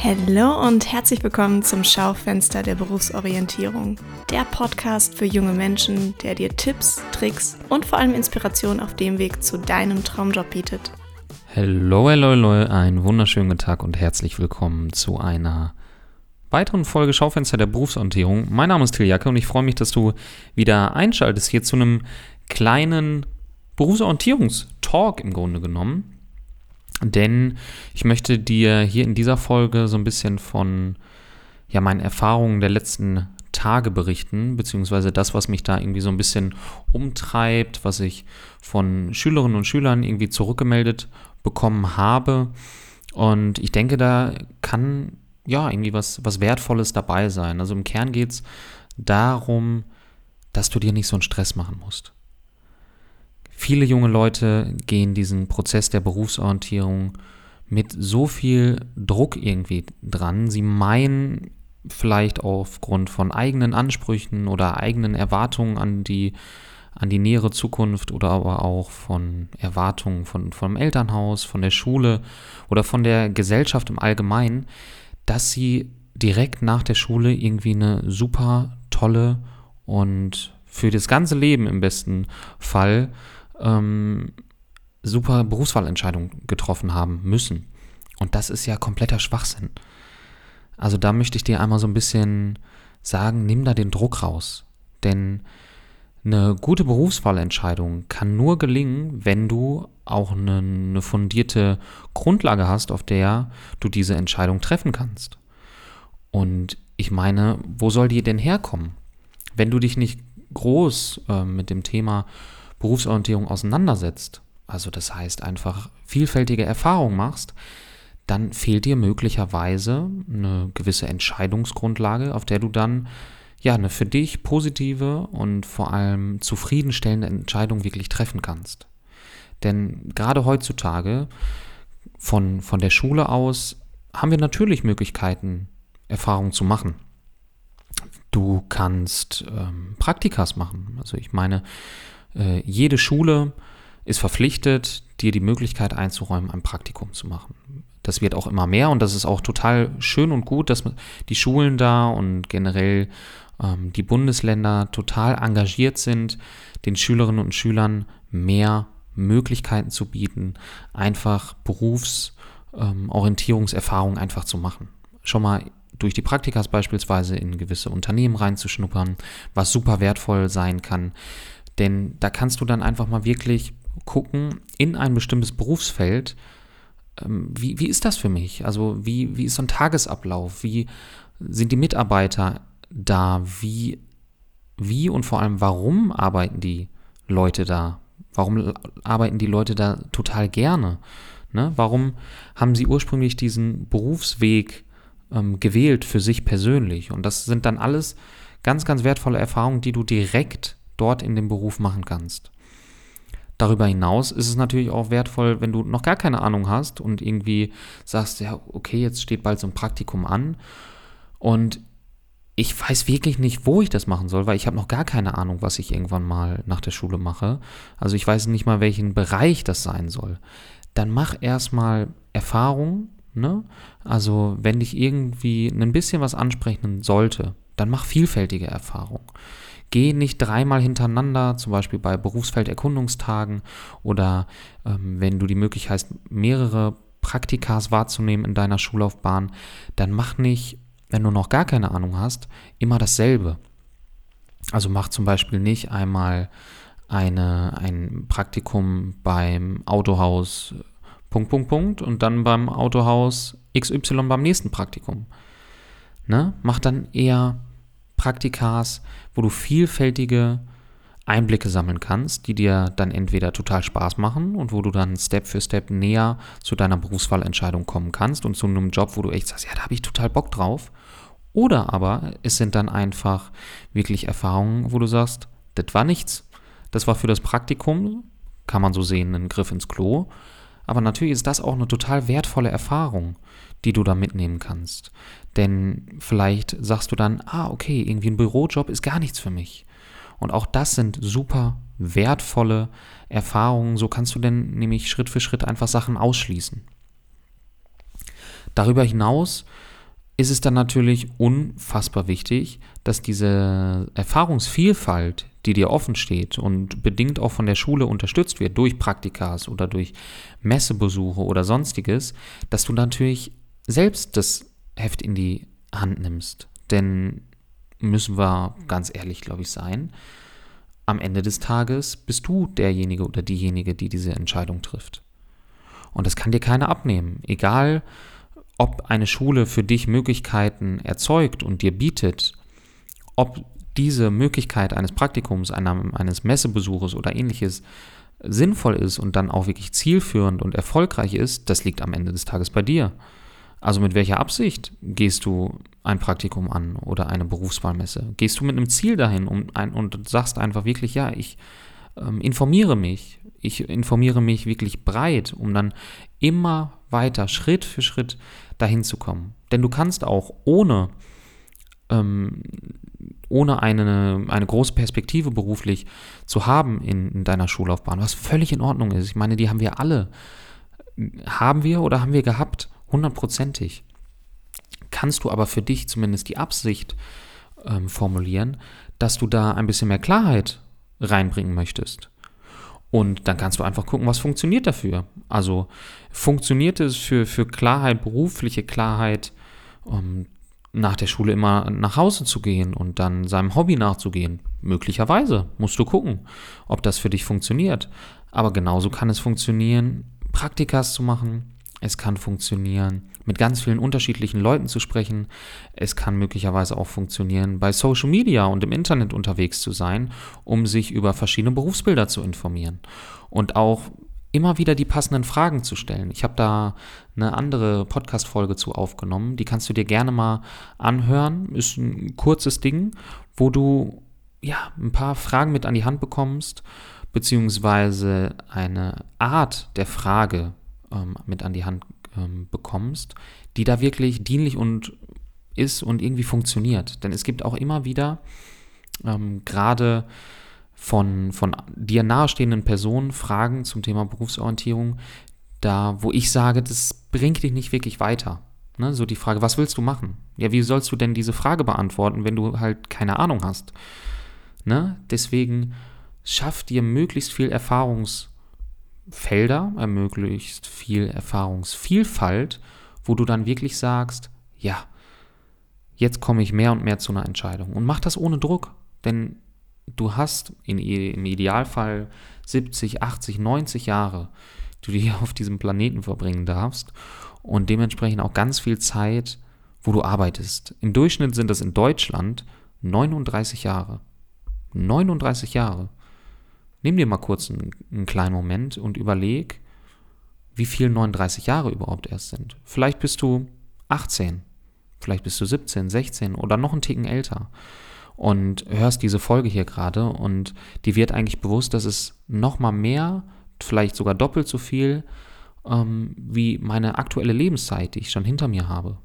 Hallo und herzlich willkommen zum Schaufenster der Berufsorientierung. Der Podcast für junge Menschen, der dir Tipps, Tricks und vor allem Inspiration auf dem Weg zu deinem Traumjob bietet. Hallo, hallo, hallo, einen wunderschönen Tag und herzlich willkommen zu einer weiteren Folge Schaufenster der Berufsorientierung. Mein Name ist Till Jacke und ich freue mich, dass du wieder einschaltest hier zu einem kleinen Berufsorientierungstalk im Grunde genommen. Denn ich möchte dir hier in dieser Folge so ein bisschen von ja, meinen Erfahrungen der letzten Tage berichten, beziehungsweise das, was mich da irgendwie so ein bisschen umtreibt, was ich von Schülerinnen und Schülern irgendwie zurückgemeldet bekommen habe. Und ich denke, da kann ja irgendwie was, was Wertvolles dabei sein. Also im Kern geht es darum, dass du dir nicht so einen Stress machen musst. Viele junge Leute gehen diesen Prozess der Berufsorientierung mit so viel Druck irgendwie dran. Sie meinen vielleicht aufgrund von eigenen Ansprüchen oder eigenen Erwartungen an die, an die nähere Zukunft oder aber auch von Erwartungen von, vom Elternhaus, von der Schule oder von der Gesellschaft im Allgemeinen, dass sie direkt nach der Schule irgendwie eine super tolle und für das ganze Leben im besten Fall ähm, super Berufswahlentscheidungen getroffen haben müssen. Und das ist ja kompletter Schwachsinn. Also da möchte ich dir einmal so ein bisschen sagen, nimm da den Druck raus. Denn eine gute Berufswahlentscheidung kann nur gelingen, wenn du auch eine, eine, fundierte Grundlage hast, auf der du diese Entscheidung treffen kannst. Und ich meine, wo soll die denn herkommen? Wenn du dich nicht groß äh, mit dem Thema Berufsorientierung auseinandersetzt, also das heißt einfach vielfältige Erfahrungen machst, dann fehlt dir möglicherweise eine gewisse Entscheidungsgrundlage, auf der du dann ja eine für dich positive und vor allem zufriedenstellende Entscheidung wirklich treffen kannst. Denn gerade heutzutage von, von der Schule aus haben wir natürlich Möglichkeiten, Erfahrungen zu machen. Du kannst ähm, Praktikas machen. Also ich meine, äh, jede Schule ist verpflichtet, dir die Möglichkeit einzuräumen, ein Praktikum zu machen. Das wird auch immer mehr und das ist auch total schön und gut, dass die Schulen da und generell ähm, die Bundesländer total engagiert sind, den Schülerinnen und Schülern mehr Möglichkeiten zu bieten, einfach Berufsorientierungserfahrung ähm, einfach zu machen. Schon mal durch die Praktikas beispielsweise in gewisse Unternehmen reinzuschnuppern, was super wertvoll sein kann. Denn da kannst du dann einfach mal wirklich gucken in ein bestimmtes Berufsfeld, ähm, wie, wie ist das für mich? Also wie, wie ist so ein Tagesablauf? Wie sind die Mitarbeiter da? Wie, wie und vor allem warum arbeiten die Leute da? Warum arbeiten die Leute da total gerne? Ne? Warum haben sie ursprünglich diesen Berufsweg ähm, gewählt für sich persönlich? Und das sind dann alles ganz, ganz wertvolle Erfahrungen, die du direkt dort in dem Beruf machen kannst. Darüber hinaus ist es natürlich auch wertvoll, wenn du noch gar keine Ahnung hast und irgendwie sagst, ja, okay, jetzt steht bald so ein Praktikum an und ich weiß wirklich nicht, wo ich das machen soll, weil ich habe noch gar keine Ahnung, was ich irgendwann mal nach der Schule mache. Also ich weiß nicht mal, welchen Bereich das sein soll. Dann mach erstmal Erfahrung, ne? Also wenn dich irgendwie ein bisschen was ansprechen sollte, dann mach vielfältige Erfahrung. Geh nicht dreimal hintereinander, zum Beispiel bei Berufsfelderkundungstagen oder ähm, wenn du die Möglichkeit hast, mehrere Praktikas wahrzunehmen in deiner Schullaufbahn, dann mach nicht, wenn du noch gar keine Ahnung hast, immer dasselbe. Also mach zum Beispiel nicht einmal eine, ein Praktikum beim Autohaus Punkt, Punkt, Punkt und dann beim Autohaus XY beim nächsten Praktikum. Ne? Mach dann eher Praktikas, wo du vielfältige Einblicke sammeln kannst, die dir dann entweder total Spaß machen und wo du dann Step für Step näher zu deiner Berufswahlentscheidung kommen kannst und zu einem Job, wo du echt sagst, ja, da habe ich total Bock drauf. Oder aber es sind dann einfach wirklich Erfahrungen, wo du sagst, das war nichts. Das war für das Praktikum, kann man so sehen, ein Griff ins Klo. Aber natürlich ist das auch eine total wertvolle Erfahrung, die du da mitnehmen kannst. Denn vielleicht sagst du dann, ah, okay, irgendwie ein Bürojob ist gar nichts für mich. Und auch das sind super wertvolle Erfahrungen. So kannst du denn nämlich Schritt für Schritt einfach Sachen ausschließen. Darüber hinaus ist es dann natürlich unfassbar wichtig, dass diese Erfahrungsvielfalt, die dir offen steht und bedingt auch von der Schule unterstützt wird, durch Praktikas oder durch Messebesuche oder sonstiges, dass du natürlich selbst das Heft in die Hand nimmst. Denn müssen wir ganz ehrlich, glaube ich, sein, am Ende des Tages bist du derjenige oder diejenige, die diese Entscheidung trifft. Und das kann dir keiner abnehmen. Egal, ob eine Schule für dich Möglichkeiten erzeugt und dir bietet, ob diese Möglichkeit eines Praktikums, eines Messebesuches oder ähnliches sinnvoll ist und dann auch wirklich zielführend und erfolgreich ist, das liegt am Ende des Tages bei dir. Also mit welcher Absicht gehst du ein Praktikum an oder eine Berufswahlmesse? Gehst du mit einem Ziel dahin um ein, und sagst einfach wirklich, ja, ich ähm, informiere mich, ich informiere mich wirklich breit, um dann immer weiter, Schritt für Schritt dahin zu kommen. Denn du kannst auch ohne, ähm, ohne eine, eine große Perspektive beruflich zu haben in, in deiner Schullaufbahn, was völlig in Ordnung ist. Ich meine, die haben wir alle. Haben wir oder haben wir gehabt? Hundertprozentig. Kannst du aber für dich zumindest die Absicht ähm, formulieren, dass du da ein bisschen mehr Klarheit reinbringen möchtest. Und dann kannst du einfach gucken, was funktioniert dafür. Also funktioniert es für, für Klarheit, berufliche Klarheit, um nach der Schule immer nach Hause zu gehen und dann seinem Hobby nachzugehen? Möglicherweise musst du gucken, ob das für dich funktioniert. Aber genauso kann es funktionieren, Praktikas zu machen, es kann funktionieren, mit ganz vielen unterschiedlichen Leuten zu sprechen. Es kann möglicherweise auch funktionieren, bei Social Media und im Internet unterwegs zu sein, um sich über verschiedene Berufsbilder zu informieren. Und auch immer wieder die passenden Fragen zu stellen. Ich habe da eine andere Podcast-Folge zu aufgenommen, die kannst du dir gerne mal anhören. Ist ein kurzes Ding, wo du ja ein paar Fragen mit an die Hand bekommst, beziehungsweise eine Art der Frage ähm, mit an die Hand ähm, bekommst, die da wirklich dienlich und ist und irgendwie funktioniert. Denn es gibt auch immer wieder ähm, gerade von, von dir nahestehenden Personen Fragen zum Thema Berufsorientierung, da wo ich sage, das bringt dich nicht wirklich weiter. Ne? So die Frage, was willst du machen? Ja, wie sollst du denn diese Frage beantworten, wenn du halt keine Ahnung hast? Ne? Deswegen schaff dir möglichst viel Erfahrungs- Felder, ermöglicht viel Erfahrungsvielfalt, wo du dann wirklich sagst, ja, jetzt komme ich mehr und mehr zu einer Entscheidung. Und mach das ohne Druck, denn du hast in, im Idealfall 70, 80, 90 Jahre, die du hier auf diesem Planeten verbringen darfst und dementsprechend auch ganz viel Zeit, wo du arbeitest. Im Durchschnitt sind das in Deutschland 39 Jahre. 39 Jahre. Nimm dir mal kurz einen, einen kleinen Moment und überleg, wie viel 39 Jahre überhaupt erst sind. Vielleicht bist du 18, vielleicht bist du 17, 16 oder noch einen Ticken älter und hörst diese Folge hier gerade und dir wird eigentlich bewusst, dass es noch mal mehr, vielleicht sogar doppelt so viel ähm, wie meine aktuelle Lebenszeit, die ich schon hinter mir habe.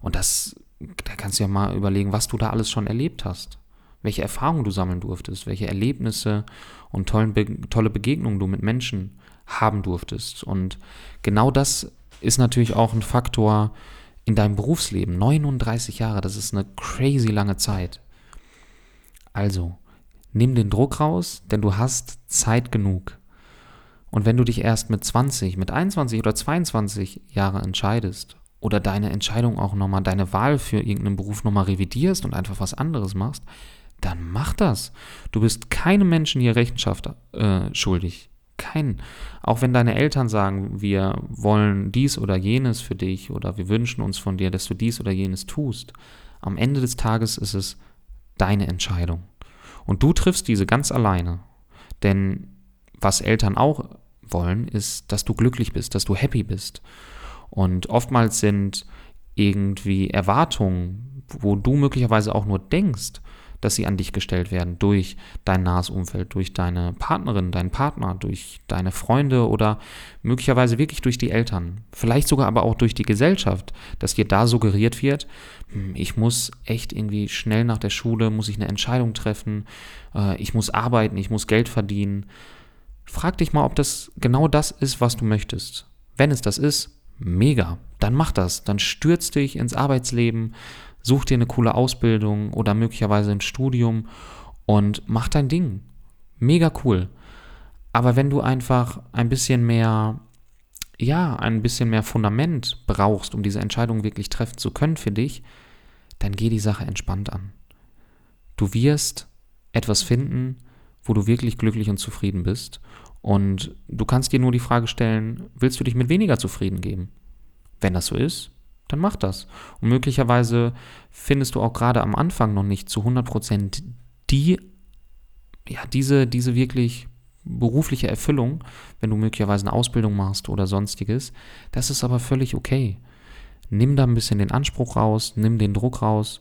Und das, da kannst du ja mal überlegen, was du da alles schon erlebt hast welche Erfahrungen du sammeln durftest, welche Erlebnisse und tollen Be tolle Begegnungen du mit Menschen haben durftest. Und genau das ist natürlich auch ein Faktor in deinem Berufsleben. 39 Jahre, das ist eine crazy lange Zeit. Also, nimm den Druck raus, denn du hast Zeit genug. Und wenn du dich erst mit 20, mit 21 oder 22 Jahren entscheidest oder deine Entscheidung auch nochmal, deine Wahl für irgendeinen Beruf nochmal revidierst und einfach was anderes machst, dann mach das. Du bist keinem Menschen hier Rechenschaft äh, schuldig. Keinen. Auch wenn deine Eltern sagen, wir wollen dies oder jenes für dich oder wir wünschen uns von dir, dass du dies oder jenes tust. Am Ende des Tages ist es deine Entscheidung. Und du triffst diese ganz alleine. Denn was Eltern auch wollen, ist, dass du glücklich bist, dass du happy bist. Und oftmals sind irgendwie Erwartungen, wo du möglicherweise auch nur denkst, dass sie an dich gestellt werden durch dein nahes Umfeld, durch deine Partnerin, deinen Partner, durch deine Freunde oder möglicherweise wirklich durch die Eltern. Vielleicht sogar aber auch durch die Gesellschaft, dass dir da suggeriert wird, hm, ich muss echt irgendwie schnell nach der Schule, muss ich eine Entscheidung treffen, äh, ich muss arbeiten, ich muss Geld verdienen. Frag dich mal, ob das genau das ist, was du möchtest. Wenn es das ist, mega. Dann mach das. Dann stürz dich ins Arbeitsleben, such dir eine coole Ausbildung oder möglicherweise ein Studium und mach dein Ding. Mega cool. Aber wenn du einfach ein bisschen mehr, ja, ein bisschen mehr Fundament brauchst, um diese Entscheidung wirklich treffen zu können für dich, dann geh die Sache entspannt an. Du wirst etwas finden, wo du wirklich glücklich und zufrieden bist. Und du kannst dir nur die Frage stellen, willst du dich mit weniger zufrieden geben? Wenn das so ist, dann mach das. Und möglicherweise findest du auch gerade am Anfang noch nicht zu 100% die, ja, diese, diese wirklich berufliche Erfüllung, wenn du möglicherweise eine Ausbildung machst oder sonstiges. Das ist aber völlig okay. Nimm da ein bisschen den Anspruch raus, nimm den Druck raus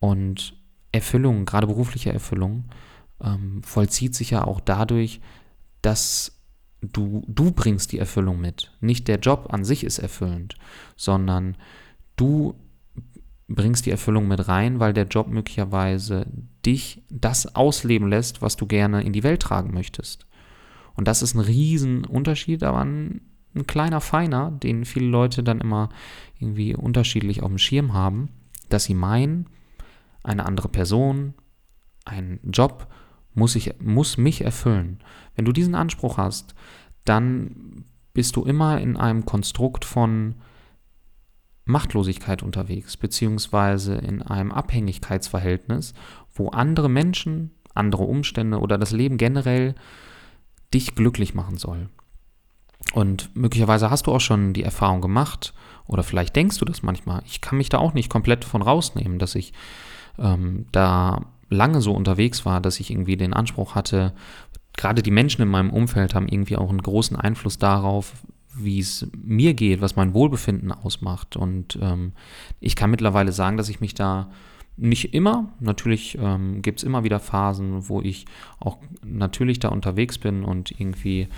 und Erfüllung, gerade berufliche Erfüllung, ähm, vollzieht sich ja auch dadurch, dass du, du bringst die Erfüllung mit. Nicht der Job an sich ist erfüllend, sondern du bringst die Erfüllung mit rein, weil der Job möglicherweise dich das ausleben lässt, was du gerne in die Welt tragen möchtest. Und das ist ein Riesenunterschied, aber ein, ein kleiner Feiner, den viele Leute dann immer irgendwie unterschiedlich auf dem Schirm haben, dass sie meinen, eine andere Person, ein Job muss, ich, muss mich erfüllen. Wenn du diesen Anspruch hast, dann bist du immer in einem Konstrukt von Machtlosigkeit unterwegs, beziehungsweise in einem Abhängigkeitsverhältnis, wo andere Menschen, andere Umstände oder das Leben generell dich glücklich machen soll. Und möglicherweise hast du auch schon die Erfahrung gemacht, oder vielleicht denkst du das manchmal. Ich kann mich da auch nicht komplett von rausnehmen, dass ich ähm, da lange so unterwegs war, dass ich irgendwie den Anspruch hatte, gerade die Menschen in meinem Umfeld haben irgendwie auch einen großen Einfluss darauf, wie es mir geht, was mein Wohlbefinden ausmacht. Und ähm, ich kann mittlerweile sagen, dass ich mich da nicht immer, natürlich ähm, gibt es immer wieder Phasen, wo ich auch natürlich da unterwegs bin und irgendwie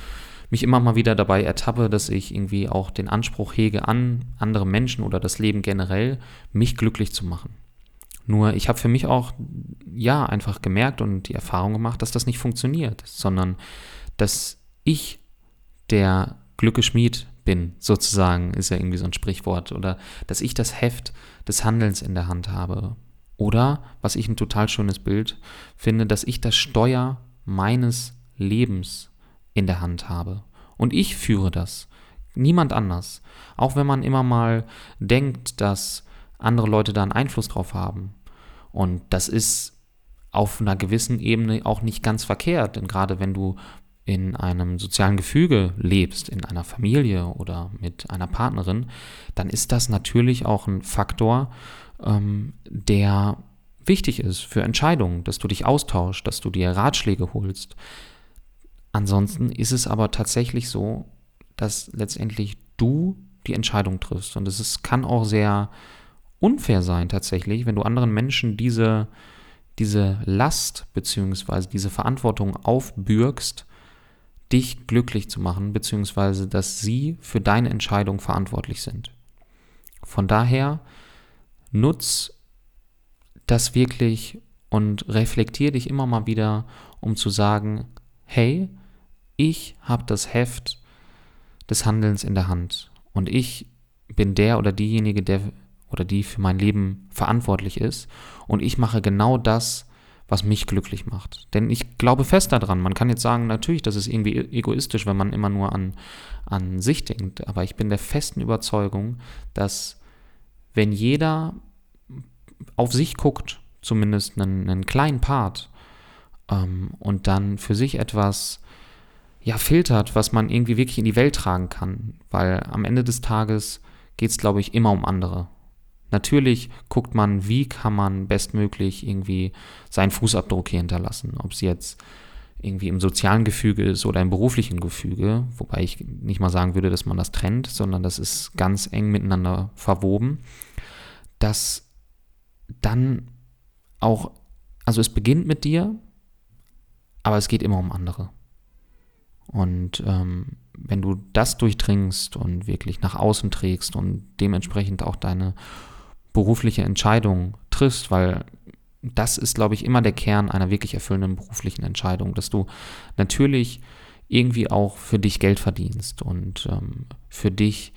mich immer mal wieder dabei ertappe, dass ich irgendwie auch den Anspruch hege an andere Menschen oder das Leben generell, mich glücklich zu machen. Nur ich habe für mich auch, ja, einfach gemerkt und die Erfahrung gemacht, dass das nicht funktioniert, sondern dass ich der Glückeschmied bin, sozusagen, ist ja irgendwie so ein Sprichwort, oder dass ich das Heft des Handelns in der Hand habe. Oder, was ich ein total schönes Bild finde, dass ich das Steuer meines Lebens in der Hand habe. Und ich führe das. Niemand anders. Auch wenn man immer mal denkt, dass andere Leute da einen Einfluss drauf haben. Und das ist auf einer gewissen Ebene auch nicht ganz verkehrt, denn gerade wenn du in einem sozialen Gefüge lebst, in einer Familie oder mit einer Partnerin, dann ist das natürlich auch ein Faktor, ähm, der wichtig ist für Entscheidungen, dass du dich austauschst, dass du dir Ratschläge holst. Ansonsten ist es aber tatsächlich so, dass letztendlich du die Entscheidung triffst. Und es kann auch sehr unfair sein tatsächlich, wenn du anderen Menschen diese, diese Last bzw. diese Verantwortung aufbürgst, dich glücklich zu machen, beziehungsweise dass sie für deine Entscheidung verantwortlich sind. Von daher nutz das wirklich und reflektier dich immer mal wieder, um zu sagen, hey, ich habe das Heft des Handelns in der Hand und ich bin der oder diejenige, der oder die für mein Leben verantwortlich ist. Und ich mache genau das, was mich glücklich macht. Denn ich glaube fest daran, man kann jetzt sagen, natürlich, das ist irgendwie e-, egoistisch, wenn man immer nur an, an sich denkt, aber ich bin der festen Überzeugung, dass wenn jeder auf sich guckt, zumindest einen, einen kleinen Part, ähm, und dann für sich etwas ja, filtert, was man irgendwie wirklich in die Welt tragen kann, weil am Ende des Tages geht es, glaube ich, immer um andere. Natürlich guckt man, wie kann man bestmöglich irgendwie seinen Fußabdruck hier hinterlassen. Ob es jetzt irgendwie im sozialen Gefüge ist oder im beruflichen Gefüge, wobei ich nicht mal sagen würde, dass man das trennt, sondern das ist ganz eng miteinander verwoben, dass dann auch, also es beginnt mit dir, aber es geht immer um andere. Und ähm, wenn du das durchdringst und wirklich nach außen trägst und dementsprechend auch deine berufliche Entscheidung triffst, weil das ist, glaube ich, immer der Kern einer wirklich erfüllenden beruflichen Entscheidung, dass du natürlich irgendwie auch für dich Geld verdienst und ähm, für dich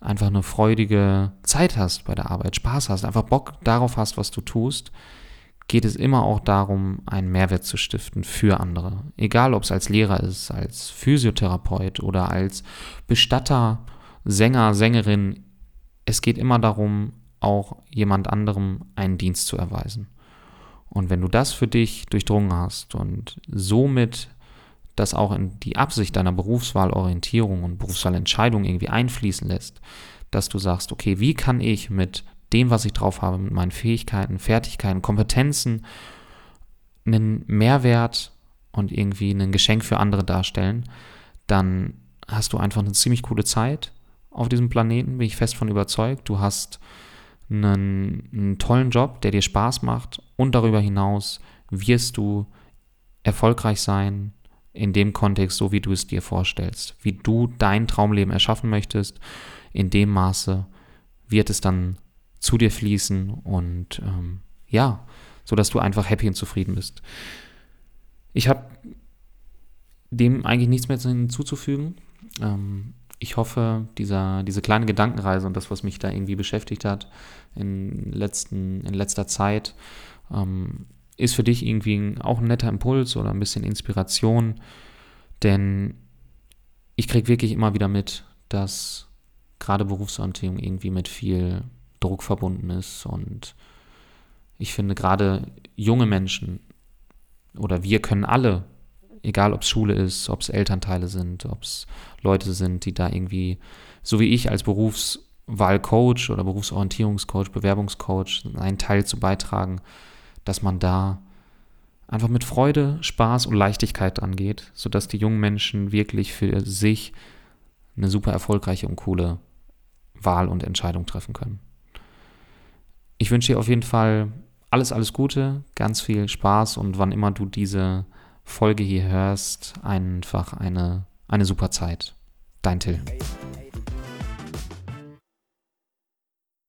einfach eine freudige Zeit hast bei der Arbeit, Spaß hast, einfach Bock darauf hast, was du tust, geht es immer auch darum, einen Mehrwert zu stiften für andere. Egal, ob es als Lehrer ist, als Physiotherapeut oder als Bestatter, Sänger, Sängerin. Es geht immer darum, auch jemand anderem einen Dienst zu erweisen. Und wenn du das für dich durchdrungen hast und somit das auch in die Absicht deiner Berufswahlorientierung und Berufswahlentscheidung irgendwie einfließen lässt, dass du sagst, okay, wie kann ich mit dem, was ich drauf habe, mit meinen Fähigkeiten, Fertigkeiten, Kompetenzen, einen Mehrwert und irgendwie ein Geschenk für andere darstellen, dann hast du einfach eine ziemlich coole Zeit auf diesem Planeten, bin ich fest von überzeugt. Du hast einen, einen tollen Job, der dir Spaß macht und darüber hinaus wirst du erfolgreich sein, in dem Kontext, so wie du es dir vorstellst, wie du dein Traumleben erschaffen möchtest, in dem Maße wird es dann zu dir fließen und ähm, ja, so dass du einfach happy und zufrieden bist. Ich habe dem eigentlich nichts mehr hinzuzufügen. Ähm, ich hoffe, dieser, diese kleine Gedankenreise und das, was mich da irgendwie beschäftigt hat in, letzten, in letzter Zeit, ähm, ist für dich irgendwie auch ein netter Impuls oder ein bisschen Inspiration, denn ich kriege wirklich immer wieder mit, dass gerade Berufsorientierung irgendwie mit viel Druck verbunden ist. Und ich finde gerade junge Menschen oder wir können alle, egal ob es Schule ist, ob es Elternteile sind, ob es Leute sind, die da irgendwie, so wie ich als Berufswahlcoach oder Berufsorientierungscoach, Bewerbungscoach, einen Teil zu beitragen, dass man da einfach mit Freude, Spaß und Leichtigkeit dran geht, sodass die jungen Menschen wirklich für sich eine super erfolgreiche und coole Wahl und Entscheidung treffen können. Ich wünsche dir auf jeden Fall alles, alles Gute, ganz viel Spaß und wann immer du diese Folge hier hörst. Einfach eine, eine super Zeit. Dein Till.